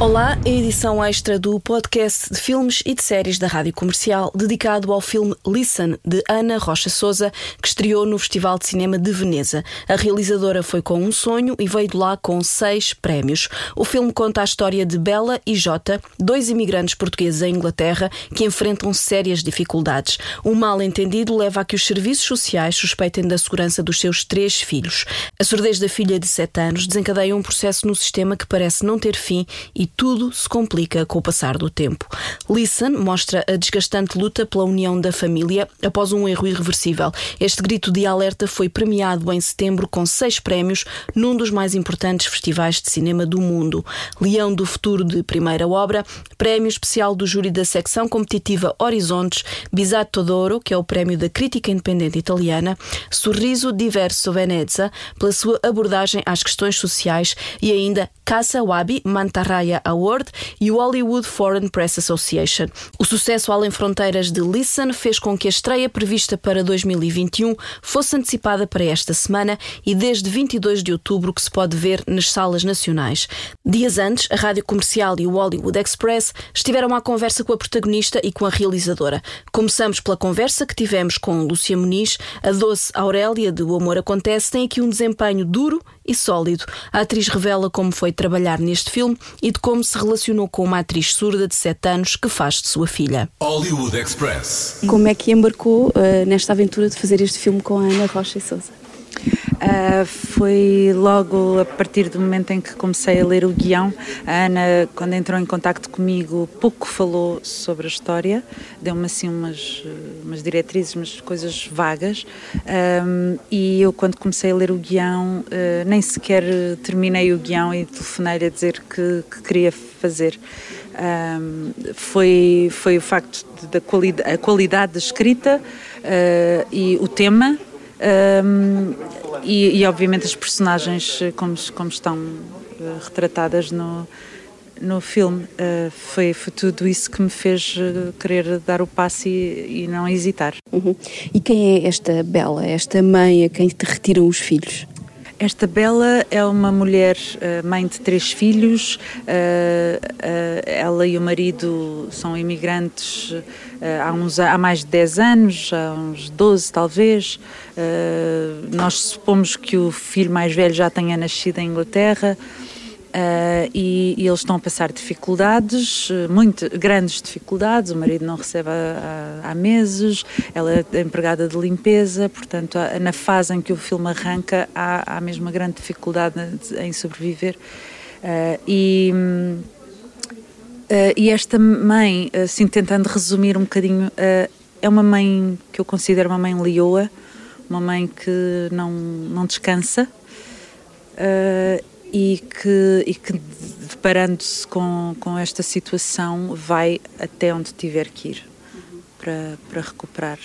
Olá, a edição extra do podcast de filmes e de séries da Rádio Comercial, dedicado ao filme Listen, de Ana Rocha Souza, que estreou no Festival de Cinema de Veneza. A realizadora foi com um sonho e veio de lá com seis prémios. O filme conta a história de Bela e Jota, dois imigrantes portugueses em Inglaterra que enfrentam sérias dificuldades. O mal-entendido leva a que os serviços sociais suspeitem da segurança dos seus três filhos. A surdez da filha de sete anos desencadeia um processo no sistema que parece não ter fim e tudo se complica com o passar do tempo. Listen mostra a desgastante luta pela união da família após um erro irreversível. Este grito de alerta foi premiado em setembro com seis prémios num dos mais importantes festivais de cinema do mundo. Leão do Futuro de primeira obra, prémio especial do júri da secção competitiva Horizontes, Bisato d'Oro, que é o prémio da crítica independente italiana, Sorriso Diverso Venezia, pela sua abordagem às questões sociais e ainda Casa Wabi Mantarraya Award e o Hollywood Foreign Press Association. O sucesso além fronteiras de Listen fez com que a estreia prevista para 2021 fosse antecipada para esta semana e desde 22 de outubro que se pode ver nas salas nacionais. Dias antes, a Rádio Comercial e o Hollywood Express estiveram à conversa com a protagonista e com a realizadora. Começamos pela conversa que tivemos com Lúcia Muniz, a doce Aurélia de O Amor Acontece tem aqui um desempenho duro e sólido. A atriz revela como foi trabalhar neste filme e de como se relacionou com uma atriz surda de 7 anos que faz de sua filha. Hollywood Express. Como é que embarcou uh, nesta aventura de fazer este filme com a Ana Rocha e Souza? Uh, foi logo a partir do momento em que comecei a ler o guião. A Ana, quando entrou em contato comigo, pouco falou sobre a história, deu-me assim umas, umas diretrizes, umas coisas vagas. Um, e eu, quando comecei a ler o guião, uh, nem sequer terminei o guião e telefonei-lhe a dizer que, que queria fazer. Um, foi, foi o facto da qualidade, a qualidade da escrita uh, e o tema um, e, e, obviamente as personagens como, como estão uh, retratadas no, no filme. Uh, foi, foi, tudo isso que me fez querer dar o passo e, e não hesitar. Uhum. E quem é esta Bela, esta mãe a quem te retiram os filhos? Esta Bela é uma mulher, mãe de três filhos. Ela e o marido são imigrantes há, uns, há mais de 10 anos, há uns 12 talvez. Nós supomos que o filho mais velho já tenha nascido em Inglaterra. Uh, e, e, eles estão a passar dificuldades, muito grandes dificuldades. O marido não recebe há, meses, ela é empregada de limpeza, portanto, na fase em que o filme arranca, há, há mesmo uma grande dificuldade em sobreviver. Uh, e. Uh, e esta mãe, assim tentando resumir um bocadinho, é uma mãe que eu considero uma mãe leoa, uma mãe que não, não descansa e que, e que deparando-se com, com esta situação, vai até onde tiver que ir para, para recuperar.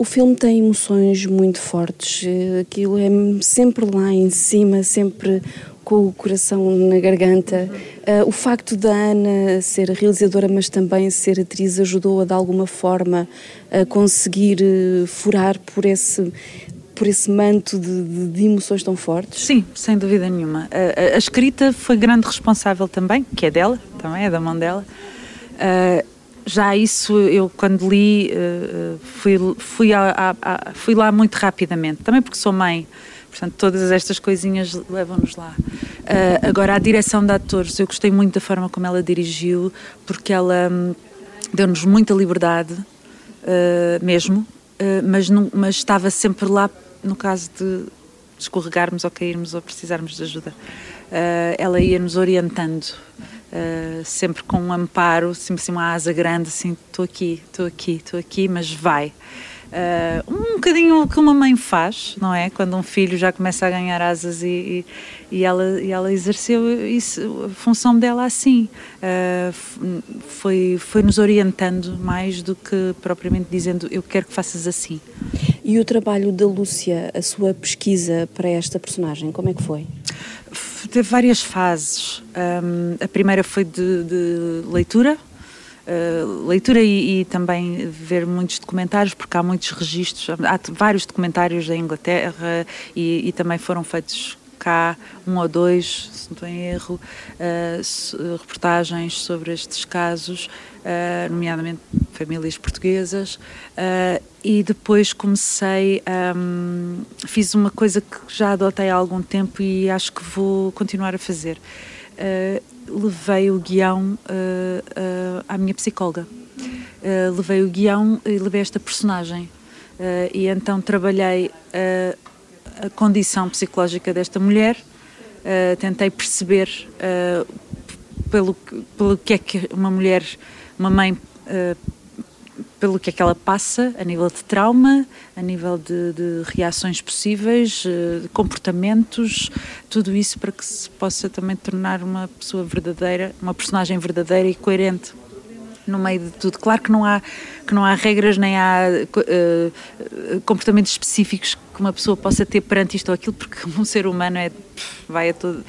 O filme tem emoções muito fortes, aquilo é sempre lá em cima, sempre com o coração na garganta. Uh, o facto da Ana ser realizadora, mas também ser atriz, ajudou-a de alguma forma a conseguir uh, furar por esse por esse manto de, de, de, emoções tão fortes? Sim, sem dúvida nenhuma. A, a, a, escrita foi grande responsável também, que é dela, também é da mão dela. Uh, já isso, eu quando li, fui, fui, a, a, fui lá muito rapidamente, também porque sou mãe Portanto, todas estas coisinhas levam-nos lá. Uh, agora, a direção de atores, eu gostei muito da forma como ela dirigiu, porque ela um, deu-nos muita liberdade, uh, mesmo, uh, mas, não, mas estava sempre lá no caso de escorregarmos ou cairmos ou precisarmos de ajuda. ela ia-nos orientando. sempre com um amparo, sempre assim, uma asa grande, assim, estou aqui, estou aqui, estou aqui, mas vai. Uh, um bocadinho o que uma mãe faz, não é? Quando um filho já começa a ganhar asas e, e, e ela, e ela exerceu isso, a função dela assim. Uh, foi, foi nos orientando mais do que propriamente dizendo eu quero que faças assim. E o trabalho da Lúcia, a sua pesquisa para esta personagem, como é que foi? teve várias fases. Um, a primeira foi de, de leitura, uh, leitura e, e, também ver muitos documentários, porque há muitos registros, há vários documentários da Inglaterra e, e também foram feitos cá um ou dois, se não estou em erro, uh, reportagens sobre estes casos, uh, nomeadamente famílias portuguesas, uh, e depois comecei, um, fiz uma coisa que já adotei há algum tempo e acho que vou continuar a fazer. levei o guião à minha psicóloga. levei o guião e levei esta personagem. e então trabalhei a condição psicológica desta mulher, uh, tentei perceber uh, pelo, pelo que é que uma mulher, uma mãe, uh, pelo que é que ela passa a nível de trauma, a nível de, de reações possíveis, de comportamentos, tudo isso para que se possa também tornar uma pessoa verdadeira, uma personagem verdadeira e coerente no meio de tudo. Claro que não há, que não há regras nem há uh, comportamentos específicos que uma pessoa possa ter perante isto ou aquilo, porque um ser humano é, vai a todo.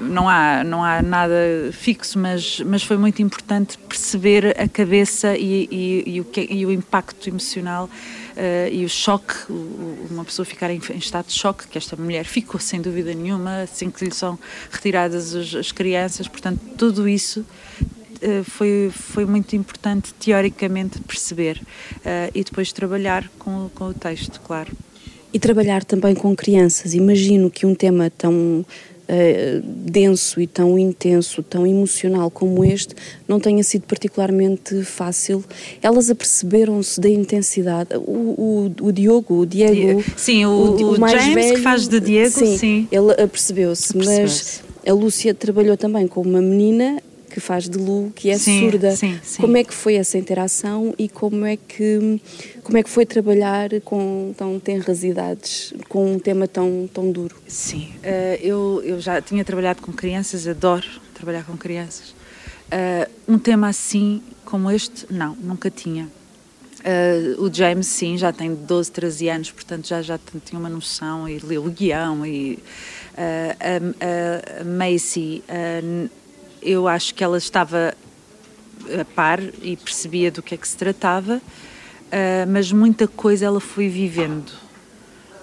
Não há, não há nada fixo, mas, mas foi muito importante perceber a cabeça e, e, e o, que, e o impacto emocional Uh, e o choque, uma pessoa ficar em, em, estado de choque, que esta mulher ficou sem dúvida nenhuma, assim que lhe são retiradas as, as crianças, portanto, tudo isso foi, foi muito importante teoricamente perceber uh, e depois trabalhar com, com o texto, claro. E trabalhar também com crianças. Imagino que um tema tão Uh, denso e tão intenso, tão emocional como este, não tenha sido particularmente fácil. Elas aperceberam-se da intensidade. O, o, o, Diogo, o Diego. Sim, o, o, o mais James velho, que faz de Diego, sim. sim. Ele apercebeu-se, mas a Lúcia trabalhou também com uma menina que faz de Lu, que é sim, surda. Sim, sim. Como é que foi essa interação e como é que como é que foi trabalhar com tão tenras idades, com um tema tão tão duro? Sim, uh, eu eu já tinha trabalhado com crianças, adoro trabalhar com crianças. Uh, um tema assim como este, não, nunca tinha. Uh, o James, sim, já tem 12, 13 anos, portanto já, já tinha uma noção e leu o guião. E, uh, a, a, Macy uh, eu acho que ela estava a par e percebia do que é que se tratava, uh, mas muita coisa ela foi vivendo.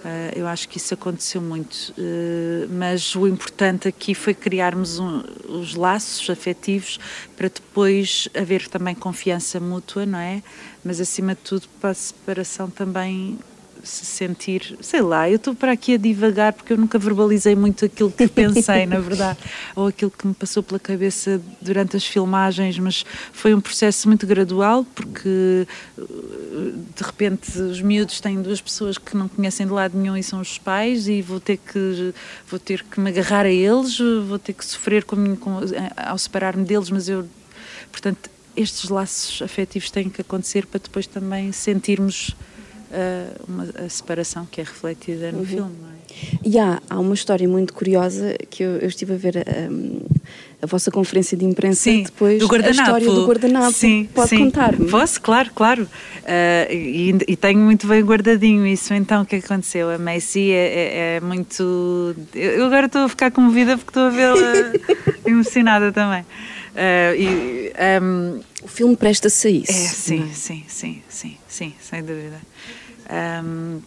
Uh, eu acho que isso aconteceu muito, uh, mas o importante aqui foi criarmos um, os laços afetivos para depois haver também confiança mútua, não é? Mas acima de tudo para a separação também se sentir, sei lá, eu estou para aqui a divagar porque eu nunca verbalizei muito aquilo que pensei, na verdade, ou aquilo que me passou pela cabeça durante as filmagens, mas foi um processo muito gradual porque de repente os miúdos têm duas pessoas que não conhecem de lado nenhum e são os pais e vou ter que vou ter que me agarrar a eles, vou ter que sofrer com, com, ao separar-me deles, mas eu, portanto, estes laços afetivos têm que acontecer para depois também sentirmos uh, uma, a separação que é refletida no uhum. filme. É? E há, há uma história muito curiosa que eu, eu estive a ver um, a vossa conferência de imprensa sim, depois do guardanapo. a história do guardanapo. Sim, Pode contar-me? Posso, claro, claro. Uh, e, e, tenho muito bem guardadinho isso. Então, o que aconteceu? A Macy é, é, é muito. Eu agora estou a ficar comovida porque estou a vê-la emocionada também. Uh, e, um, o filme presta-se a isso. É, sim, é? sim, sim, sim, sim, sem dúvida. Um,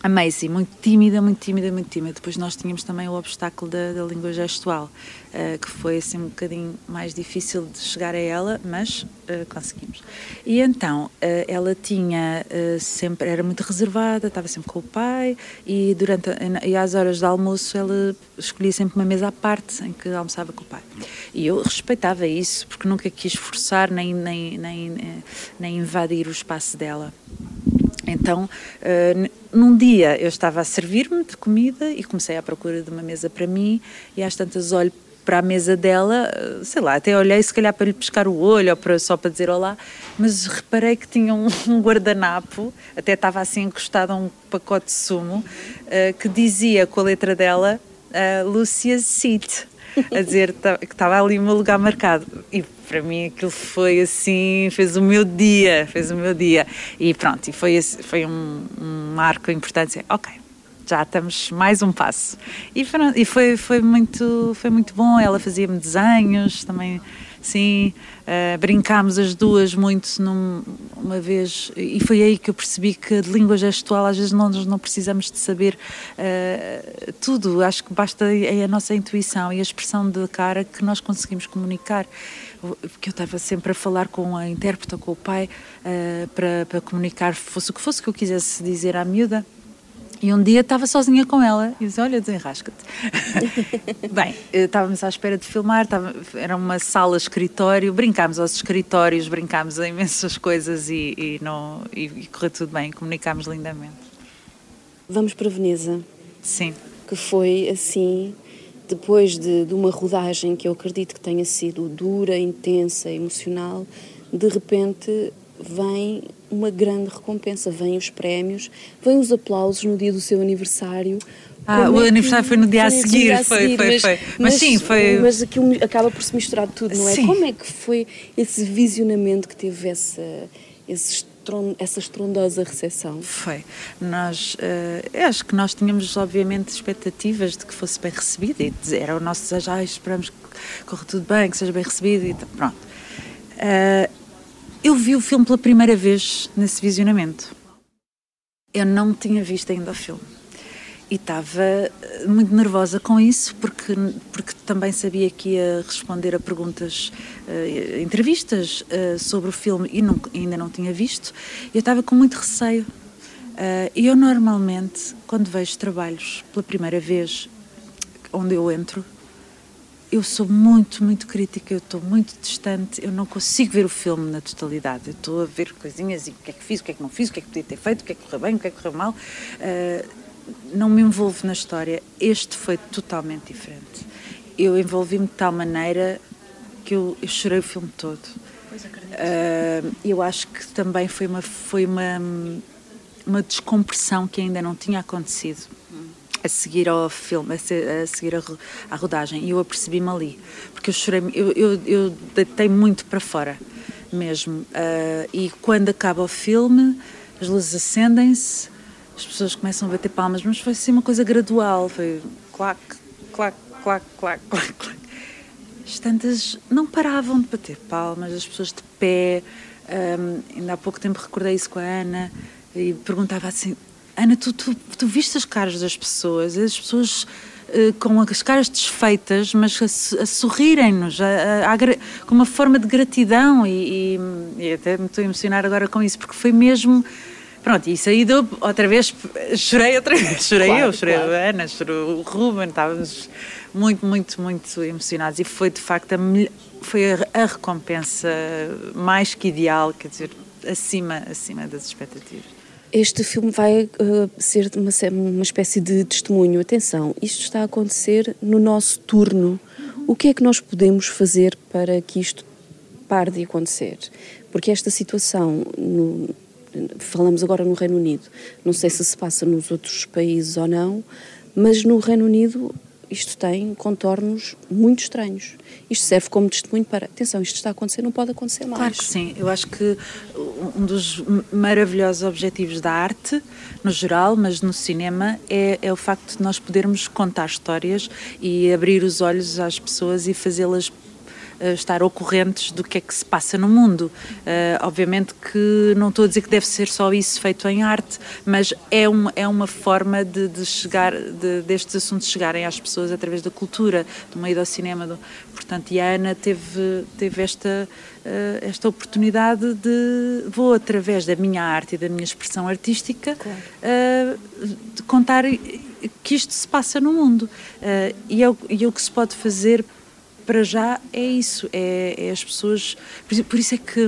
a Macy, muito tímida, muito tímida, muito tímida. Depois nós tínhamos também o obstáculo da, da língua gestual, uh, que foi assim um bocadinho mais difícil de chegar a ela, mas uh, conseguimos. E então, uh, ela tinha sempre, era muito reservada, estava sempre com o pai e durante e às horas de almoço ela escolhia sempre uma mesa à parte em que almoçava com o pai. E eu respeitava isso, porque nunca quis forçar nem, nem, nem, nem invadir o espaço dela. Então, uh, num dia eu estava a servir-me de comida e comecei à procura de uma mesa para mim e às tantas olho para a mesa dela, eh, sei lá, até olhei se calhar para lhe pescar o olho ou para, só para dizer olá, mas reparei que tinha um, um guardanapo, até estava assim encostado a um pacote de sumo, uh, que dizia com a letra dela uh, Lucia's Seat, a dizer que estava ali o meu lugar marcado. E para mim aquilo foi assim, fez o meu dia, fez o meu dia. E pronto, e foi, foi um, um marco importante. Ok, já estamos mais um passo. E, foi, foi, muito, foi muito bom. Ela fazia-me desenhos também, sim. Uh, brincámos as duas muito num, uma vez, e foi aí que eu percebi que de língua gestual às vezes nós não precisamos de saber uh, tudo. Acho que basta a, a nossa intuição e a expressão da cara que nós conseguimos comunicar porque eu estava sempre a falar com a intérprete ou com o pai uh, para, para comunicar, fosse o que fosse que eu quisesse dizer à miúda. E um dia estava sozinha com ela e disse: Olha, desenrasca-te. Bem, estávamos à espera de filmar, estava, era uma sala escritório, brincámos aos escritórios, brincámos a imensas coisas e, e, não, e, e correu tudo bem, comunicámos lindamente. Vamos para Veneza. Sim. Que foi assim, depois de, de uma rodagem que eu acredito que tenha sido dura, intensa, emocional, de repente vem uma grande recompensa, vêm os prémios, vêm os aplausos no dia do seu aniversário. Ah, o é aniversário foi no dia a seguir, dia a seguir foi, foi, foi. Mas, mas, sim, foi. Mas aquilo acaba por se misturar tudo, não é? Sim. Como é que foi esse visionamento que teve essa, esse essa estrondosa recepção? Foi. Nós, uh, acho que nós tínhamos, obviamente, expectativas de que fosse bem recebido e era o nosso desejo, ah, esperamos que corra tudo bem, que seja bem recebido e pronto. Uh, eu vi o filme pela primeira vez nesse visionamento. Eu não tinha visto ainda o filme. E estava eh, muito nervosa com isso, porque, porque também sabia que ia responder a perguntas, uh, entrevistas uh, sobre o filme e não, ainda não tinha visto. Eu estava com muito receio. Uh, eu normalmente, quando vejo trabalhos pela primeira vez, onde eu entro, eu sou muito, muito crítica, eu estou muito distante, eu não consigo ver o filme na totalidade. Eu estou a ver coisinhas e o que é que fiz, o que é que não fiz, o que é que podia ter feito, o que é que correu bem, o que é que correu mal. Uh, não me envolvo na história. Este foi totalmente diferente. Eu envolvi-me de tal maneira que eu, eu chorei o filme todo. Uh, eu acho que também foi uma, foi uma, uma descompressão que ainda não tinha acontecido a seguir ao filme, a, seguir a rodagem, e eu apercebi-me ali, porque eu chorei, eu, eu, eu deitei muito para fora mesmo. Uh, e quando acaba o filme, as luzes acendem-se, as pessoas começam a bater palmas, mas foi assim uma coisa gradual, foi clac, clac, clac, clac, clac, clac. As tantas não paravam de bater palmas, as pessoas de pé. Um, ah, ainda há pouco tempo recordei isso com a Ana e perguntava assim: Ana, tu, tu, tu viste as caras das pessoas, as pessoas uh, com as caras desfeitas, mas a, a sorrirem-nos, com uma forma de gratidão e, e, e, até me estou a emocionar agora com isso, porque foi mesmo. Pronto, isso aí deu outra vez, chorei outra vez, chorei claro, eu, chorei claro. a Ana, chorou o Ruben, estávamos muito, muito, muito emocionados e foi de facto a, foi a, a recompensa mais que ideal, quer dizer, acima, acima das expectativas. Este filme vai uh, ser uma, uma espécie de testemunho. Atenção, isto está a acontecer no nosso turno. O que é que nós podemos fazer para que isto pare de acontecer? Porque esta situação, no, falamos agora no Reino Unido, não sei se se passa nos outros países ou não, mas no Reino Unido isto tem contornos muito estranhos. Isto serve como testemunho para, atenção, isto está a acontecer, não pode acontecer mais. Claro que sim. Eu acho que um dos maravilhosos objetivos da arte, no geral, mas no cinema, é, é o facto de nós podermos contar histórias e abrir os olhos às pessoas e fazê-las estar ocorrentes do que é que se passa no mundo. Uh, obviamente que não estou a dizer que deve ser só isso feito em arte, mas é uma, é uma forma de, de chegar, de, destes assuntos chegarem às pessoas através da cultura, do meio do cinema. Do, portanto, e a Ana teve, teve esta, uh, esta oportunidade de, vou através da minha arte e da minha expressão artística, claro. de contar que isto se passa no mundo. e, é o, e é o que se pode fazer para já é isso, é, é as pessoas. Por, isso é que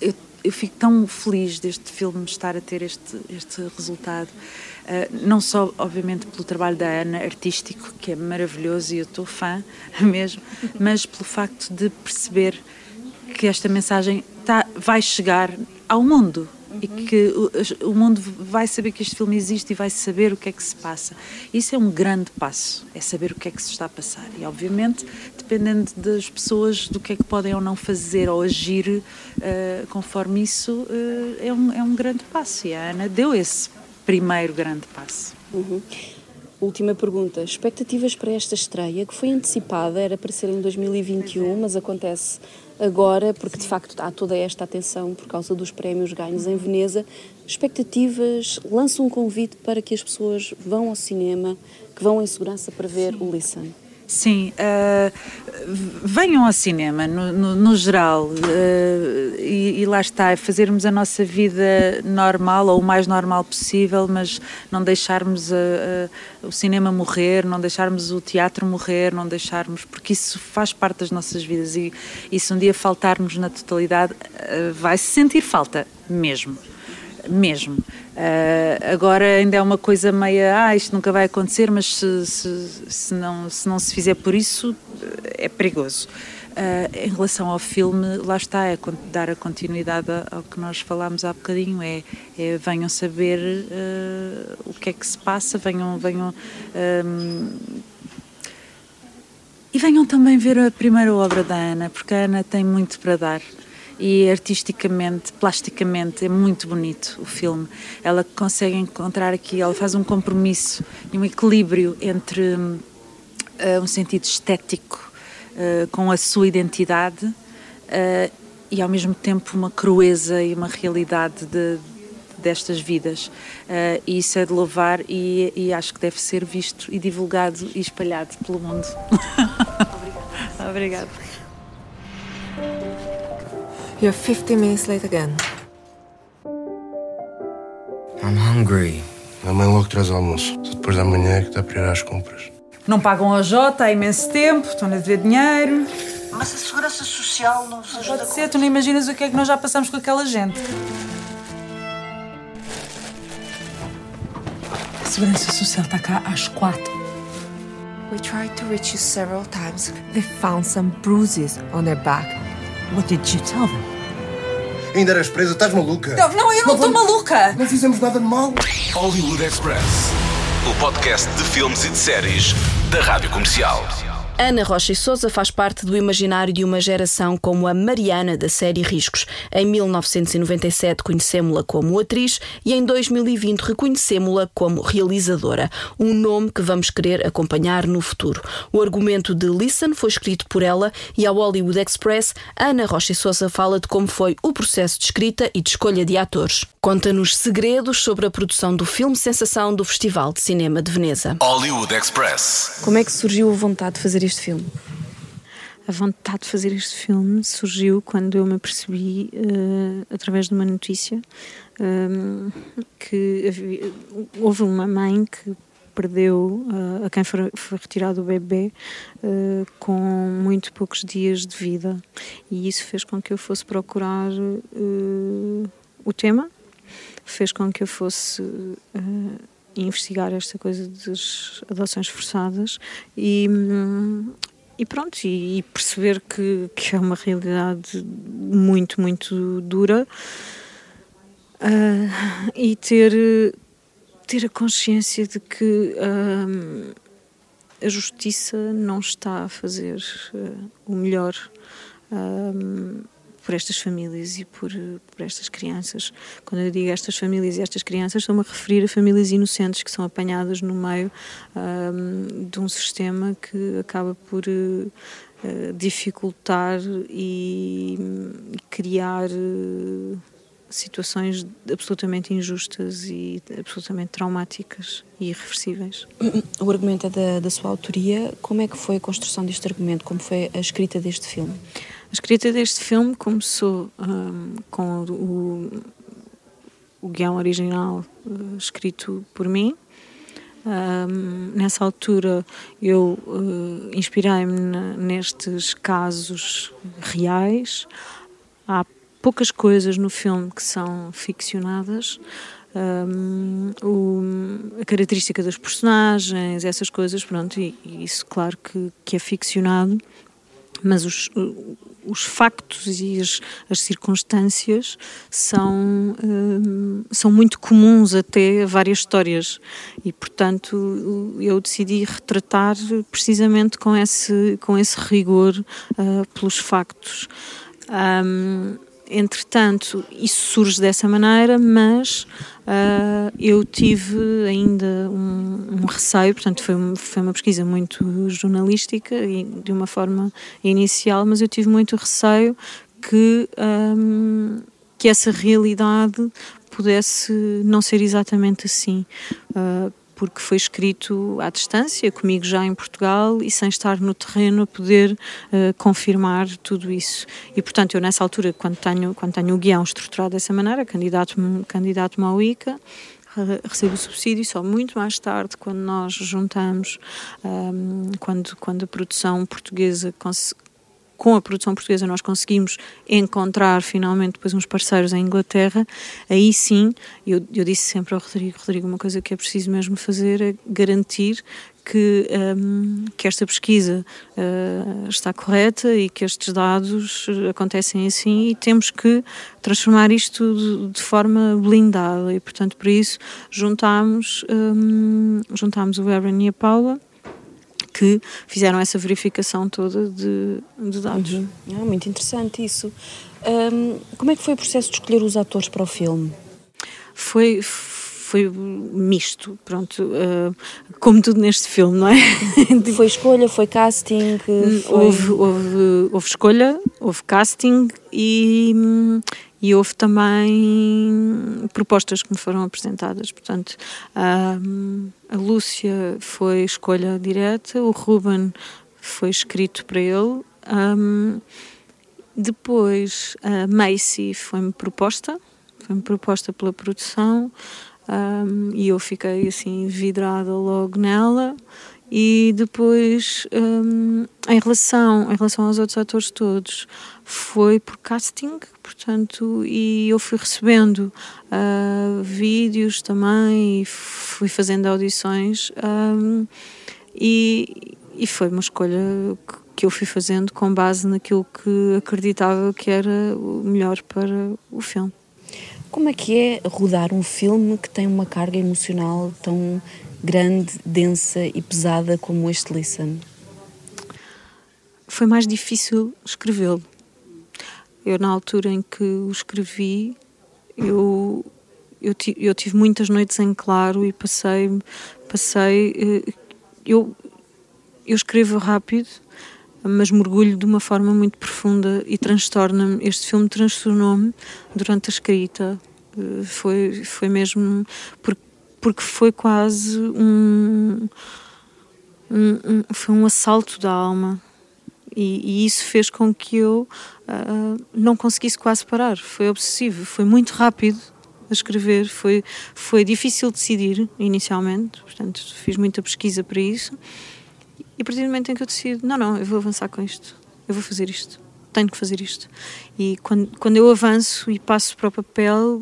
eu, eu, fico tão feliz deste filme estar a ter este, este resultado. Uh, não só, obviamente, pelo trabalho da Ana, artístico, que é maravilhoso e eu estou fã mesmo, mas pelo facto de perceber que esta mensagem tá, vai chegar ao mundo uhum. e que o, o, mundo vai saber que este filme existe e vai saber o que é que se passa. Isso é um grande passo, é saber o que é que se está a passar. E, obviamente, dependendo das pessoas, do que é que podem ou não fazer ou agir uh, conforme isso, uh, é, um, é um grande passo. E a Ana deu esse primeiro grande passo. Uhum. Última pergunta. Expectativas para esta estreia, que foi antecipada, era para ser em 2021, mas acontece agora, porque de facto há toda esta atenção por causa dos prémios ganhos em Veneza. Expectativas, lança um convite para que as pessoas vão ao cinema, que vão em segurança para ver o Listen. Sim, uh, venham ao cinema, no, no, no geral, uh, e, e, lá está, é fazermos a nossa vida normal, ou o mais normal possível, mas não deixarmos uh, o cinema morrer, não deixarmos o teatro morrer, não deixarmos, porque isso faz parte das nossas vidas e, e se um dia faltarmos na totalidade, vai-se sentir falta mesmo mesmo. Uh, agora ainda é uma coisa meia, ah, isto nunca vai acontecer, mas se, se, se, não, se não se fizer por isso, é perigoso. Uh, em relação ao filme, lá está, é dar a continuidade ao que nós falámos há bocadinho, é, é venham saber uh, o que é que se passa, venham, venham um, e venham também ver a primeira obra da Ana, porque a Ana tem muito para dar e artisticamente, plasticamente, é muito bonito o filme. Ela consegue encontrar aqui, ela faz um compromisso e um equilíbrio entre uh, um sentido estético uh, com a sua identidade uh, e ao mesmo tempo uma crueza e uma realidade de, destas vidas. e isso é de louvar e, e acho que deve ser visto e divulgado e espalhado pelo mundo. Obrigada. Obrigada. You're 50 minutes late again. I'm hungry. A mãe logo traz almoço. Só depois da manhã é que dá para ir às compras. Não pagam a Jota há imenso tempo, estão a dever dinheiro. Mas a segurança social não se ajuda Pode ser, tu não imaginas o que é que nós já passamos com aquela gente. A segurança social está cá às quatro. We tried to reach you several times. They found some bruises on their back. What did you tell them? Ainda eras presa? Estás maluca? Não, não eu não estou maluca! Não fizemos nada de mal. Hollywood Express. O podcast de filmes e de séries da Rádio Comercial. Ana Rocha e Souza faz parte do imaginário de uma geração como a Mariana da série Riscos. Em 1997 conhecemos-la como atriz e em 2020 reconhecemos-la como realizadora, um nome que vamos querer acompanhar no futuro. O argumento de Listen foi escrito por ela e ao Hollywood Express, Ana Rocha e Souza fala de como foi o processo de escrita e de escolha de atores. Conta-nos segredos sobre a produção do filme Sensação do Festival de Cinema de Veneza. Hollywood Express. Como é que surgiu a vontade de fazer este filme? A vontade de fazer este filme surgiu quando eu me apercebi, uh, através de uma notícia, um, eh, que havia, houve uma mãe que perdeu uh, a quem foi, foi, retirado o bebê uh, com muito poucos dias de vida. E isso fez com que eu fosse procurar o tema, fez com que eu fosse investigar esta coisa das adoções forçadas e, e pronto, e, perceber que, que é uma realidade muito, muito dura uh, e ter, ter a consciência de que uh, a justiça não está a fazer uh, o melhor por estas famílias e por, por estas crianças. Quando eu digo estas famílias e estas crianças, estou-me a referir a famílias inocentes que são apanhadas no meio um, de um sistema que acaba por uh, dificultar e criar. Uh, situações absolutamente injustas e absolutamente traumáticas e irreversíveis. O argumento é da, da sua autoria. Como é que foi a construção deste argumento? Como foi a escrita deste filme? A escrita deste filme começou um, com o, o guião original uh, escrito por mim. Um, nessa altura eu uh, inspirei-me nestes casos reais. Há poucas coisas no filme que são ficcionadas. Um, o, a característica dos personagens, essas coisas, pronto, e, e isso, claro, que, que é ficcionado, mas os, os factos e as, as circunstâncias são, um, são muito comuns até a várias histórias e, portanto, eu decidi retratar precisamente com esse, com esse rigor uh, pelos factos. Um, entretanto, isso surge dessa maneira, mas uh, eu tive ainda um, um, receio, portanto, foi, foi uma pesquisa muito jornalística e de uma forma inicial, mas eu tive muito receio que, um, que essa realidade pudesse não ser exatamente assim. Uh, porque foi escrito à distância, comigo já em Portugal e sem estar no terreno a poder uh, confirmar tudo isso. E, portanto, eu nessa altura, quando tenho, quando tenho o guião estruturado dessa maneira, candidato-me candidato ao ICA, recebo o subsídio só muito mais tarde, quando nós juntamos, um, quando, quando a produção portuguesa com a produção portuguesa nós conseguimos encontrar finalmente depois uns parceiros em Inglaterra, aí sim, eu, eu disse sempre ao Rodrigo, Rodrigo, uma coisa que é preciso mesmo fazer é garantir que, um, que esta pesquisa uh, está correta e que estes dados acontecem assim e temos que transformar isto de, de forma blindada. E portanto por isso juntámos, um, juntámos o Aaron e a Paula que fizeram essa verificação toda de, de dados. Uhum. Ah, muito interessante isso. Um, como é que foi o processo de escolher os atores para o filme? Foi foi misto, pronto, uh, como tudo neste filme, não é? foi escolha, foi casting? Foi... Houve, houve, houve escolha, houve casting e, e houve também propostas que me foram apresentadas. Portanto, a, a Lúcia foi escolha direta, o Ruben foi escrito para ele. Um, depois a Macy foi-me proposta, foi-me proposta pela produção um, e eu fiquei assim vidrada logo nela e depois um, em relação em relação aos outros atores todos foi por casting portanto e eu fui recebendo uh, vídeos também fui fazendo audições um, e, e foi uma escolha que eu fui fazendo com base naquilo que acreditava que era o melhor para o filme. Como é que é rodar um filme que tem uma carga emocional tão grande, densa e pesada como este Listen? Foi mais difícil escrevê-lo. Eu, na altura em que o escrevi, eu, eu, eu tive muitas noites em claro e passei. passei eh, eu, eu escrevo rápido, mas mergulho de uma forma muito profunda e transtorna-me. Este filme transtornou-me durante a escrita. Eh, foi, foi mesmo. Porque porque foi quase um, um, um foi um assalto da alma e, e, isso fez com que eu uh, não conseguisse quase parar. Foi obsessivo, foi muito rápido a escrever, foi, foi difícil decidir inicialmente, portanto fiz muita pesquisa para isso. E a partir do momento em que eu decido, não, não, eu vou avançar com isto, eu vou fazer isto tenho que fazer isto. E quando, quando eu avanço e passo para o papel,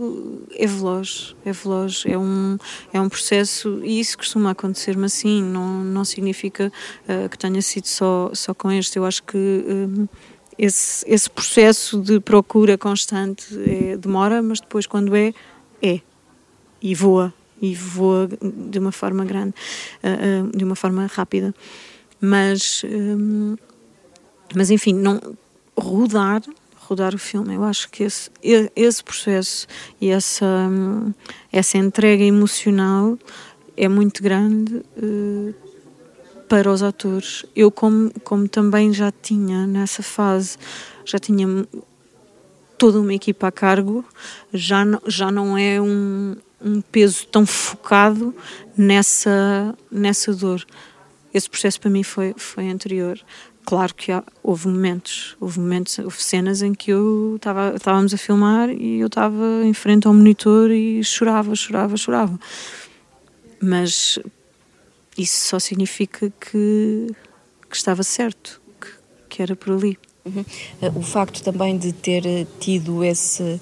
é veloz, é veloz, é um, é um processo, e isso costuma acontecer-me assim, não, não significa uh, que tenha sido só, só com este, eu acho que uh, esse, esse processo de procura constante é, demora, mas depois quando é, é, e voa, e voa de uma forma grande, uh, de uma forma rápida. Mas, mas enfim, não, rodar rodar o filme. Eu acho que esse, esse processo e essa, essa entrega emocional é muito grande uh, para os atores. Eu, como, como também já tinha nessa fase, já tinha toda uma equipa a cargo, já, não, já não é um, um peso tão focado nessa, nessa dor. Esse processo para mim foi, foi anterior. Claro que há, houve momentos, houve momentos, houve cenas em que eu estava, estávamos a filmar e eu estava em frente ao monitor e chorava, chorava, chorava. Mas isso só significa que, que estava certo, que, que era por ali. Uhum. O facto também de ter tido esse,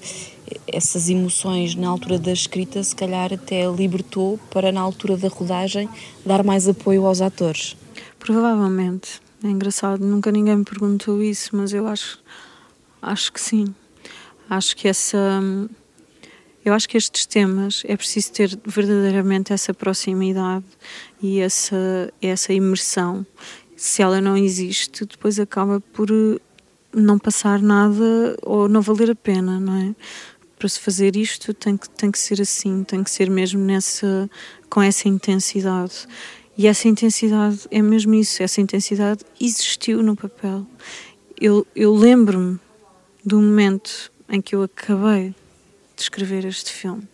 essas emoções na altura da escrita, se calhar até libertou para, na altura da rodagem, dar mais apoio aos atores. Provavelmente, é engraçado, nunca ninguém me perguntou isso, mas eu acho, acho que sim. Acho que essa. Eu acho que estes temas é preciso ter verdadeiramente essa proximidade e essa, essa imersão. Se ela não existe, depois acaba por não passar nada ou não valer a pena, não é? Para se fazer isto tem que, tem que ser assim, tem que ser mesmo nessa, com essa intensidade. E essa intensidade é mesmo isso, essa intensidade existiu no papel. Eu, eu lembro-me do momento em que eu acabei de escrever este filme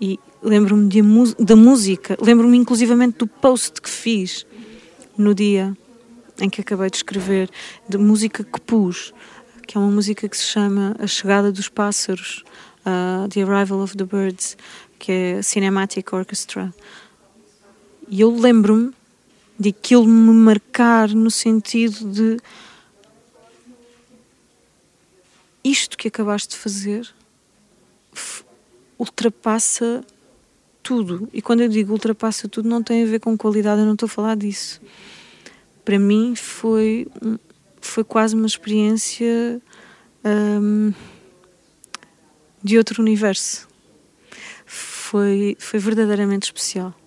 e lembro-me da música, lembro-me inclusivamente do post que fiz no dia em que acabei de escrever, de música que pus, que é uma música que se chama A Chegada dos Pássaros, uh, The Arrival of the Birds, que é Cinematic Orchestra. E eu lembro-me de aquilo me marcar no sentido de isto que acabaste de fazer ultrapassa tudo. E quando eu digo ultrapassa tudo, não tem a ver com qualidade, eu não estou a falar disso. Para mim foi, foi quase uma experiência hum, de outro universo. Foi, foi verdadeiramente especial.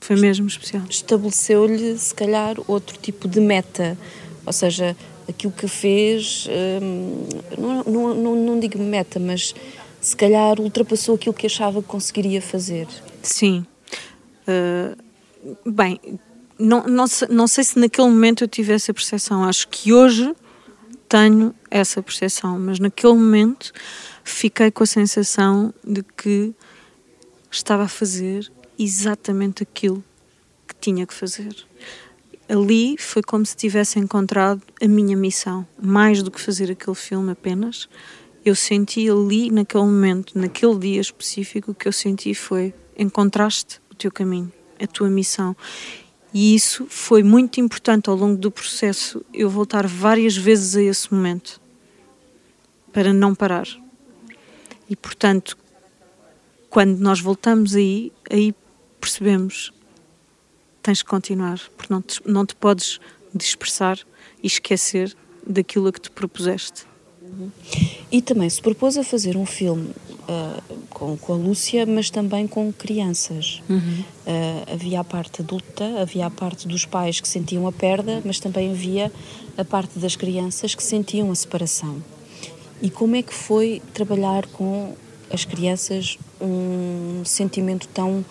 Foi mesmo especial. Estabeleceu-lhe, se calhar, outro tipo de meta. Ou seja, aquilo que fez, hum, não, não, não, não digo meta, mas se calhar ultrapassou aquilo que achava que conseguiria fazer. Sim. Uh, bem, não, não, não sei se naquele momento eu tive essa percepção. Acho que hoje tenho essa percepção, mas naquele momento fiquei com a sensação de que estava a fazer exatamente aquilo que tinha que fazer. Ali foi como se tivesse encontrado a minha missão, mais do que fazer aquele filme apenas. Eu senti ali, naquele momento, naquele dia específico, o que eu senti foi: encontraste o teu caminho, a tua missão. E isso foi muito importante ao longo do processo, eu voltar várias vezes a esse momento, para não parar. E portanto, quando nós voltamos aí, aí percebemos tens que continuar, porque não te, não te podes dispersar e esquecer daquilo a que te propuseste. Uhum. E também se propôs a fazer um filme uh, com, com a Lúcia, mas também com crianças. Uhum. Uh, havia a parte adulta, havia a parte dos pais que sentiam a perda, mas também havia a parte das crianças que sentiam a separação. E como é que foi trabalhar com as crianças um sentimento tão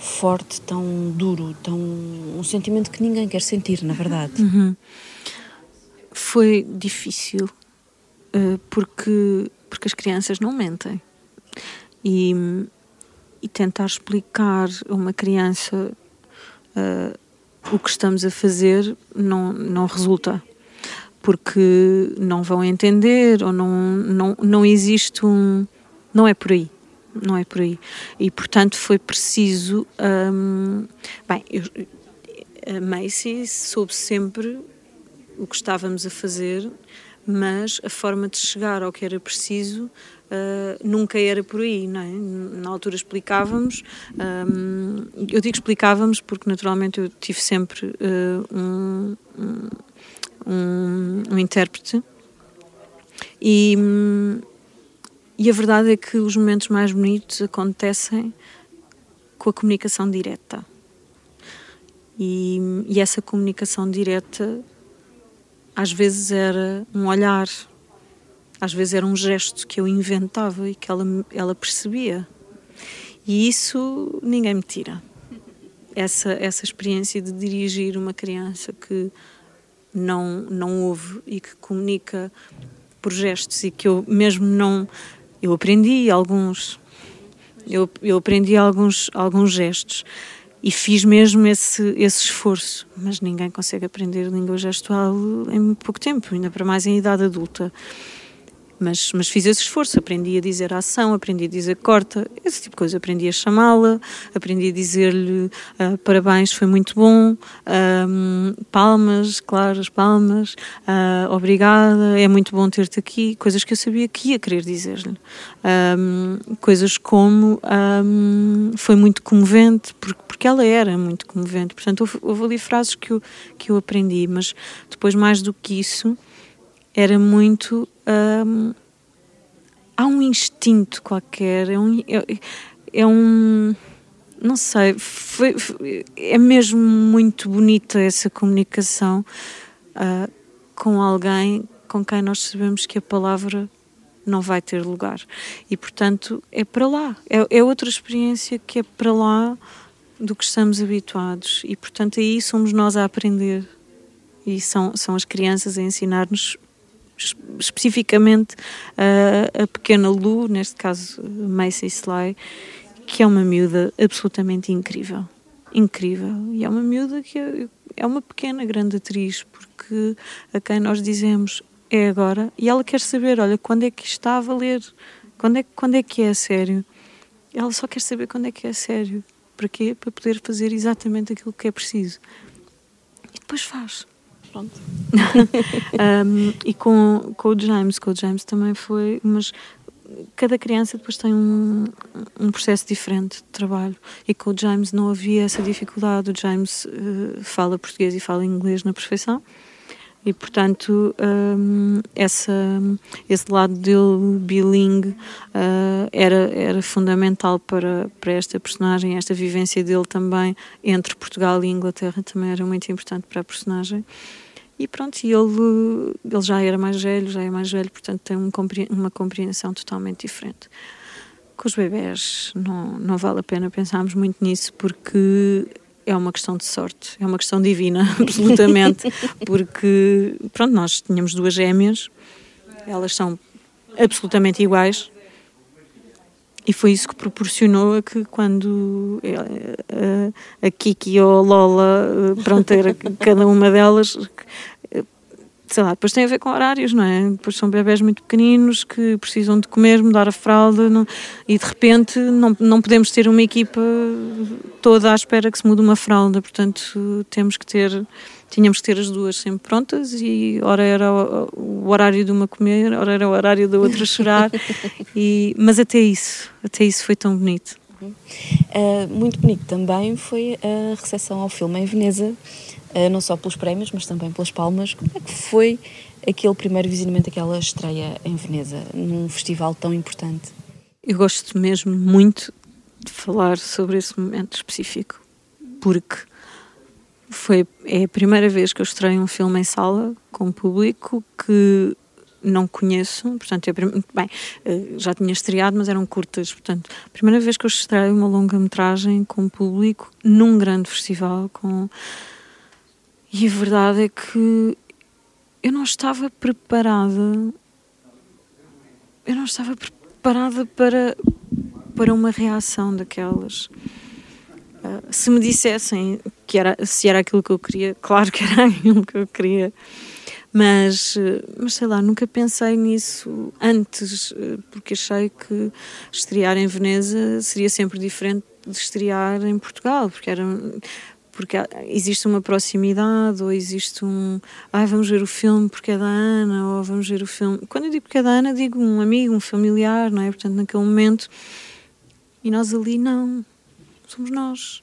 forte, tão duro, tão um sentimento que ninguém quer sentir, na verdade. Uhum. Foi difícil uh, porque porque as crianças não mentem e, e tentar explicar a uma criança uh, o que estamos a fazer não não resulta porque não vão entender ou não não não existe um não é por aí não é por aí. E portanto foi preciso. Hum, bem, eu, a Macy soube sempre o que estávamos a fazer, mas a forma de chegar ao que era preciso uh, nunca era por aí, não é? Na altura explicávamos, um, eu digo explicávamos porque naturalmente eu tive sempre uh, um, um, um, intérprete e. Um, e a verdade é que os momentos mais bonitos acontecem com a comunicação direta. E, e, essa comunicação direta às vezes era um olhar, às vezes era um gesto que eu inventava e que ela, ela percebia. E isso ninguém me tira. Essa, essa experiência de dirigir uma criança que não, não ouve e que comunica por gestos e que eu mesmo não eu aprendi alguns, eu, eu aprendi alguns, alguns gestos e fiz mesmo esse, esse esforço, mas ninguém consegue aprender língua gestual em pouco tempo, ainda para mais em idade adulta. Mas, mas fiz esse esforço, aprendi a dizer ação, aprendi a dizer corta, esse tipo de coisa. Aprendi a chamá-la, aprendi a dizer-lhe uh, parabéns, foi muito bom, um, palmas, claro, as palmas, uh, obrigada, é muito bom ter-te aqui. Coisas que eu sabia que ia querer dizer-lhe. Coisas como foi muito comovente, porque, porque ela era muito comovente. Portanto, houve, houve ali frases que eu, que eu aprendi, mas depois, mais do que isso, era muito. Hum, há um instinto qualquer, é um. É, é um não sei, foi, foi, é mesmo muito bonita essa comunicação uh, com alguém com quem nós sabemos que a palavra não vai ter lugar. E, portanto, é para lá. É, é outra experiência que é para lá do que estamos habituados. E, portanto, aí somos nós a aprender. E são, são as crianças a ensinar-nos especificamente a, a pequena Lu, neste caso Macy Sly, que é uma miúda absolutamente incrível. Incrível. E é uma miúda que é, é uma pequena grande atriz, porque a quem nós dizemos é agora, e ela quer saber, olha, quando é que está a valer? Quando é, quando é que é sério? Ela só quer saber quando é que é sério. Para quê? Para poder fazer exatamente aquilo que é preciso. E depois faz. Pronto. um, e com, com o James, com o James também foi, mas cada criança depois tem um, um processo diferente de trabalho e com o James não havia essa dificuldade. O James uh, fala português e fala inglês na perfeição e portanto um, essa, esse lado dele bilingue uh, era, era fundamental para, para esta personagem, esta vivência dele também entre Portugal e Inglaterra também era muito importante para a personagem. E pronto, ele, ele já era mais velho, já é mais velho, portanto tem um, uma compreensão totalmente diferente. Com os bebés não, não vale a pena pensarmos muito nisso porque é uma questão de sorte, é uma questão divina, absolutamente, porque pronto, nós tínhamos duas gêmeas, elas são absolutamente iguais, e foi isso que proporcionou que quando a, a Kiki ou a Lola, pronto, era cada uma delas, sei lá, depois tem a ver com horários, não é? Depois são bebés muito pequeninos que precisam de comer, mudar a fralda não, e de repente não, não podemos ter uma equipa toda à espera que se mude uma fralda, portanto temos que ter, tínhamos que ter as duas sempre prontas e ora era o, horário de uma comer, ora era o horário da outra chorar, e, mas até isso, até isso foi tão bonito. Uh, muito bonito também foi a recepção ao filme em Veneza, não só pelos prémios, mas também pelas palmas. Como é que foi aquele primeiro visionamento, aquela estreia em Veneza, num festival tão importante? Eu gosto mesmo muito de falar sobre esse momento específico, porque foi é a primeira vez que eu estreio um filme em sala com público que não conheço, portanto, eu, bem, eh, já tinha estreado, mas eram curtas, portanto, primeira vez que eu estreio uma longa-metragem com público num grande festival com e a verdade é que eu não estava preparada. Eu não estava preparada para, para uma reação daquelas. Uh, se me dissessem que era, se era aquilo que eu queria, claro que era aquilo que eu queria, mas, mas sei lá, nunca pensei nisso antes, porque achei que estrear em Veneza seria sempre diferente de estrear em Portugal, porque era porque existe uma proximidade ou existe um ah, vamos ver o filme porque é da Ana ou vamos ver o filme quando eu digo porque é da Ana digo um amigo, um familiar não é? portanto naquele momento e nós ali não somos nós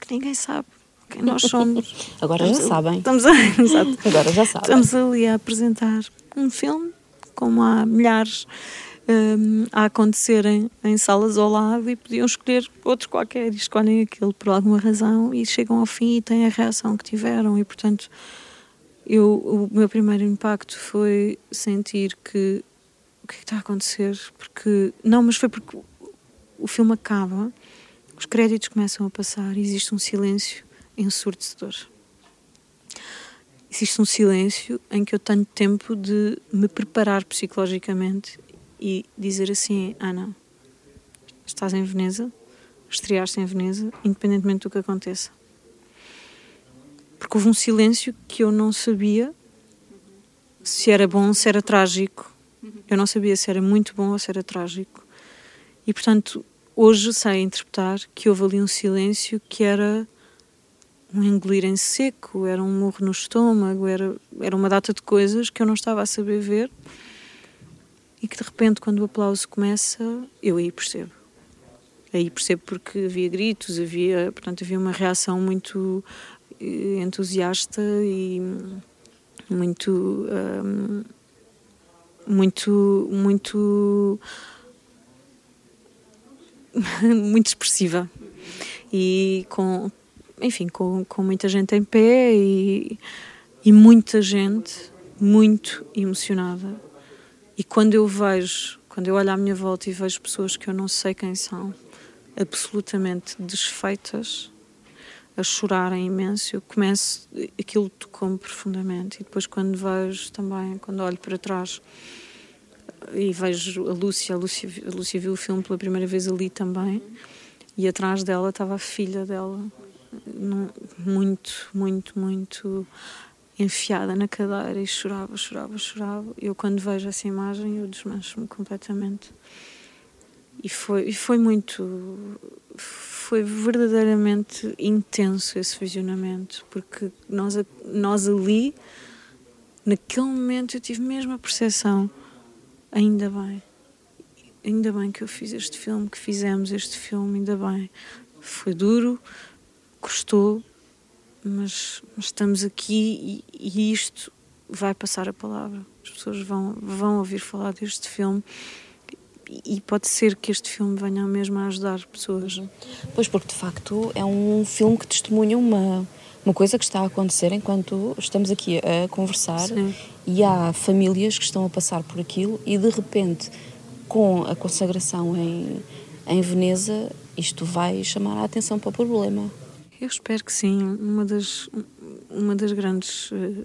que ninguém sabe quem nós somos agora estamos já sabem. estamos a, agora já sabem. Estamos ali a apresentar um filme como há milhares um, a acontecerem em salas ao lado e podiam escolher outro qualquer e escolhem aquele por alguma razão e chegam ao fim e têm a reação que tiveram. E portanto eu, o meu primeiro impacto foi sentir que o que, é que está a acontecer? Porque não, mas foi porque o filme acaba os créditos começam a passar e existe um silêncio ensurdecedor. Existe um silêncio em que eu tenho tempo de me preparar psicologicamente e dizer assim: Ana, estás em Veneza, estreaste em Veneza, independentemente do que aconteça. Porque houve um silêncio que eu não sabia se era bom, se era trágico. Eu não sabia se era muito bom ou se era trágico. E portanto, hoje sei interpretar que houve ali um silêncio que era um engolir em seco, era um morro no estômago, era, era uma data de coisas que eu não estava a saber ver e que de repente, quando o aplauso começa, eu aí percebo. Aí percebo porque havia gritos, havia, portanto, havia uma reação muito eh, entusiasta e muito. Muito. muito. muito expressiva. E com. enfim, com, com muita gente em pé e, e muita gente muito emocionada. E quando eu vejo, quando eu olho à minha volta e vejo pessoas que eu não sei quem são, absolutamente desfeitas, a chorarem imenso, eu começo, aquilo tocou-me profundamente. E depois, quando vejo também, quando olho para trás e vejo a Lúcia, a Lúcia, a Lúcia viu o filme pela primeira vez ali também, e atrás dela estava a filha dela, muito, muito, muito enfiada na cadeira e chorava, chorava, chorava. Eu, quando vejo essa imagem, eu desmancho-me completamente. E foi, e foi muito. Foi verdadeiramente intenso esse visionamento, porque nós, nós ali, naquele momento, eu tive mesmo a percepção: ainda bem, ainda bem que eu fiz este filme, que fizemos este filme, ainda bem. Foi duro, custou, mas, mas estamos aqui e, e, isto vai passar a palavra. As pessoas vão, vão ouvir falar deste filme e pode ser que este filme venha mesmo a ajudar pessoas. Uhum. Pois, porque de facto é um filme que testemunha uma, uma coisa que está a acontecer enquanto estamos aqui a conversar Sim. e há famílias que estão a passar por aquilo e de repente, com a consagração em, em Veneza, isto vai chamar a atenção para o problema. Eu espero que sim. Uma das, uma das grandes eh,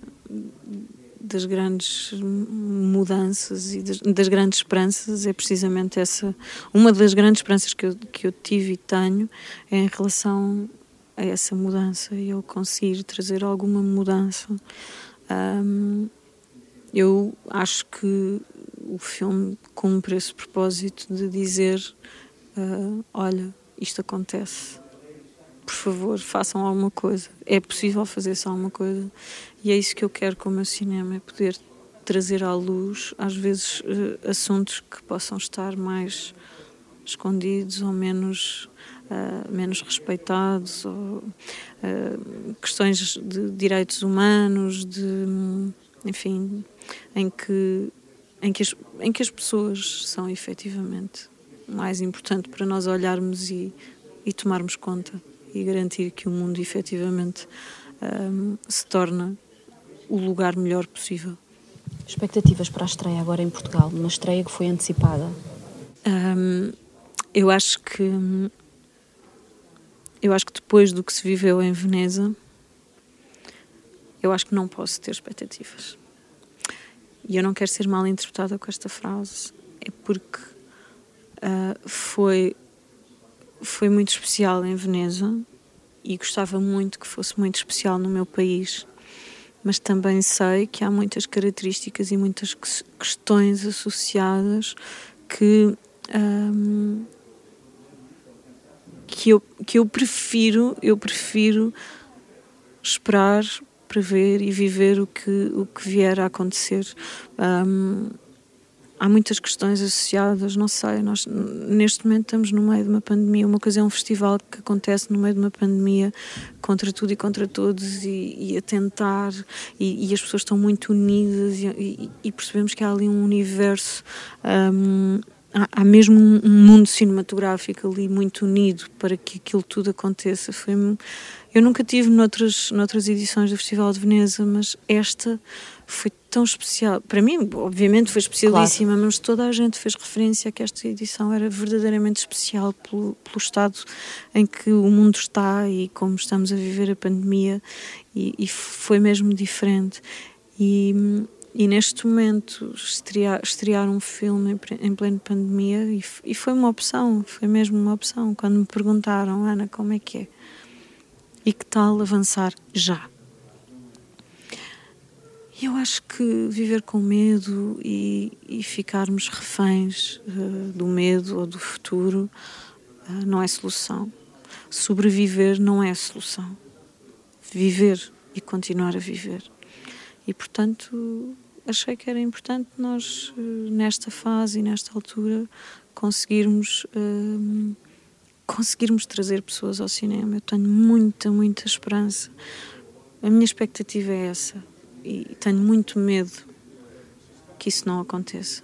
das grandes mudanças e das, das, grandes esperanças é precisamente essa. Uma das grandes esperanças que eu, que eu tive e tenho é em relação a essa mudança e eu conseguir trazer alguma mudança. Um, eu acho que o filme cumpre esse propósito de dizer: uh, olha, isto acontece por favor, façam alguma coisa. É possível fazer só alguma coisa. E é isso que eu quero com o meu cinema, é poder trazer à luz, às vezes, uh, assuntos que possam estar mais escondidos ou menos, uh, menos respeitados, ou uh, questões de direitos humanos, de, enfim, em que, em, que as, em que as pessoas são efetivamente mais importante para nós olharmos e, e tomarmos conta e garantir que o mundo efetivamente um, se torna o lugar melhor possível. Expectativas para a estreia agora em Portugal, uma estreia que foi antecipada? Um, eu acho que eu acho que depois do que se viveu em Veneza, eu acho que não posso ter expectativas. E eu não quero ser mal interpretada com esta frase, é porque uh, foi foi muito especial em Veneza e gostava muito que fosse muito especial no meu país. Mas também sei que há muitas características e muitas questões associadas que, hum, que, eu, que eu prefiro, eu prefiro esperar para ver e viver o que, o que vier a acontecer. Um, há muitas questões associadas, não sei, nós neste momento estamos no meio de uma pandemia, uma coisa é um festival que acontece no meio de uma pandemia contra tudo e contra todos e, e a tentar e, e, as pessoas estão muito unidas e, e, percebemos que há ali um universo um, há, há, mesmo um, um mundo cinematográfico ali muito unido para que aquilo tudo aconteça. Foi eu nunca tive noutras, noutras edições do Festival de Veneza mas esta foi tão especial. Para mim, obviamente, foi especialíssima, claro. mas toda a gente fez referência a que esta edição era verdadeiramente especial pelo, pelo estado em que o mundo está e como estamos a viver a pandemia, e, e foi mesmo diferente. E, e neste momento, estrear, estrear um filme em, em plena pandemia, e, e foi uma opção, foi mesmo uma opção. Quando me perguntaram, Ana, como é que é? E que tal avançar já? Eu acho que viver com medo e, e ficarmos reféns uh, do medo ou do futuro uh, não é solução. Sobreviver não é solução. Viver e continuar a viver. E, portanto, achei que era importante nós, uh, nesta fase e nesta altura, conseguirmos. conseguirmos trazer pessoas ao cinema. Eu tenho muita, muita esperança. A minha expectativa é essa e tenho muito medo que isso não aconteça.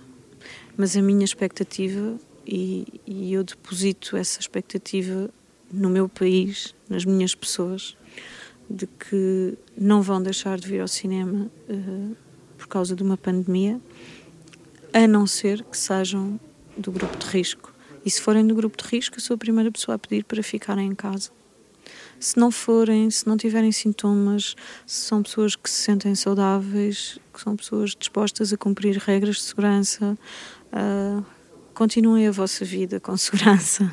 Mas a minha expectativa, e, e eu deposito essa expectativa no meu país, nas minhas pessoas, de que não vão deixar de vir ao cinema uh, por causa de uma pandemia, a não ser que sejam do grupo de risco. E se forem do grupo de risco, eu sou a primeira pessoa a pedir para ficarem em casa. Se não forem, se não tiverem sintomas, se são pessoas que se sentem saudáveis, que são pessoas dispostas a cumprir regras de segurança, uh, continuem a vossa vida com segurança,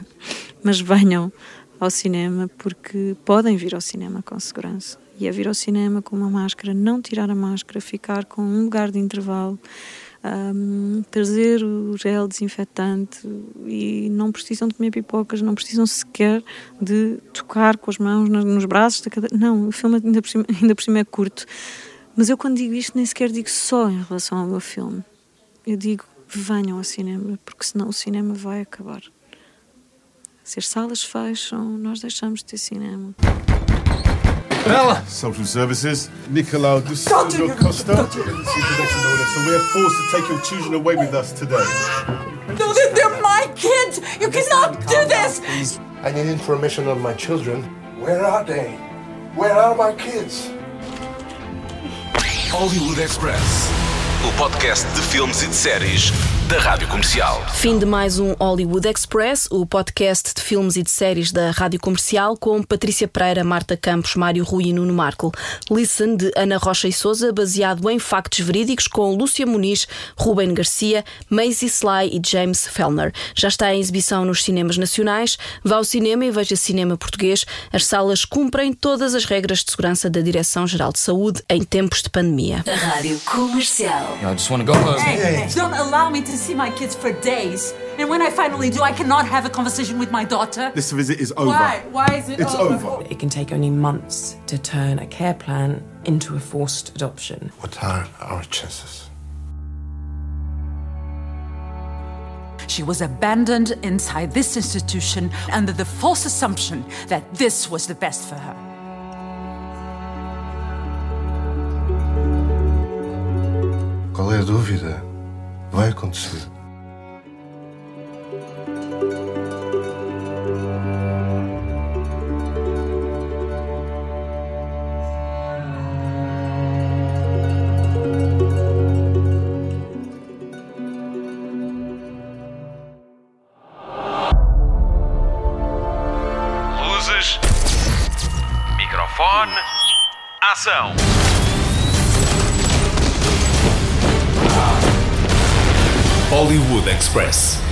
mas venham ao cinema porque podem vir ao cinema com segurança. E é vir ao cinema com uma máscara, não tirar a máscara, ficar com um lugar de intervalo, um, trazer o gel desinfetante e não precisam de comer pipocas, não precisam sequer de tocar com as mãos nos braços da cadeira. Não, o filme ainda por, cima, ainda por cima é curto. Mas eu, quando digo isto, nem sequer digo só em relação ao meu filme. Eu digo venham ao cinema, porque senão o cinema vai acabar. Se as salas fecham, nós deixamos de ter cinema. Bella! Social Services, Nicolau de Souza Costa. So we are forced to take your children away with us today. No, they're, they're my kids! You cannot do this! I need information on my children. Where are they? Where are my kids? Hollywood Express. O podcast de filmes e de séries da Rádio Comercial. Fim de mais um Hollywood Express, o podcast de filmes e de séries da Rádio Comercial, com Patrícia Pereira, Marta Campos, Mário Rui e Nuno Marco. Listen, de Ana Rocha e Souza, baseado em factos verídicos, com Lúcia Muniz, Ruben Garcia, Maisie Sly e James Fellner. Já está em exibição nos cinemas nacionais. Vá ao cinema e veja cinema português. As salas cumprem todas as regras de segurança da Direção-Geral de Saúde em tempos de pandemia. Rádio Comercial. I just want to go home. Hey, don't allow me to see my kids for days. And when I finally do, I cannot have a conversation with my daughter. This visit is over. Why? Why is it It's over. It can take only months to turn a care plan into a forced adoption. What are our chances? She was abandoned inside this institution under the false assumption that this was the best for her. Qual é a dúvida? Vai acontecer. Luzes. Microfone. Ação. Hollywood Express.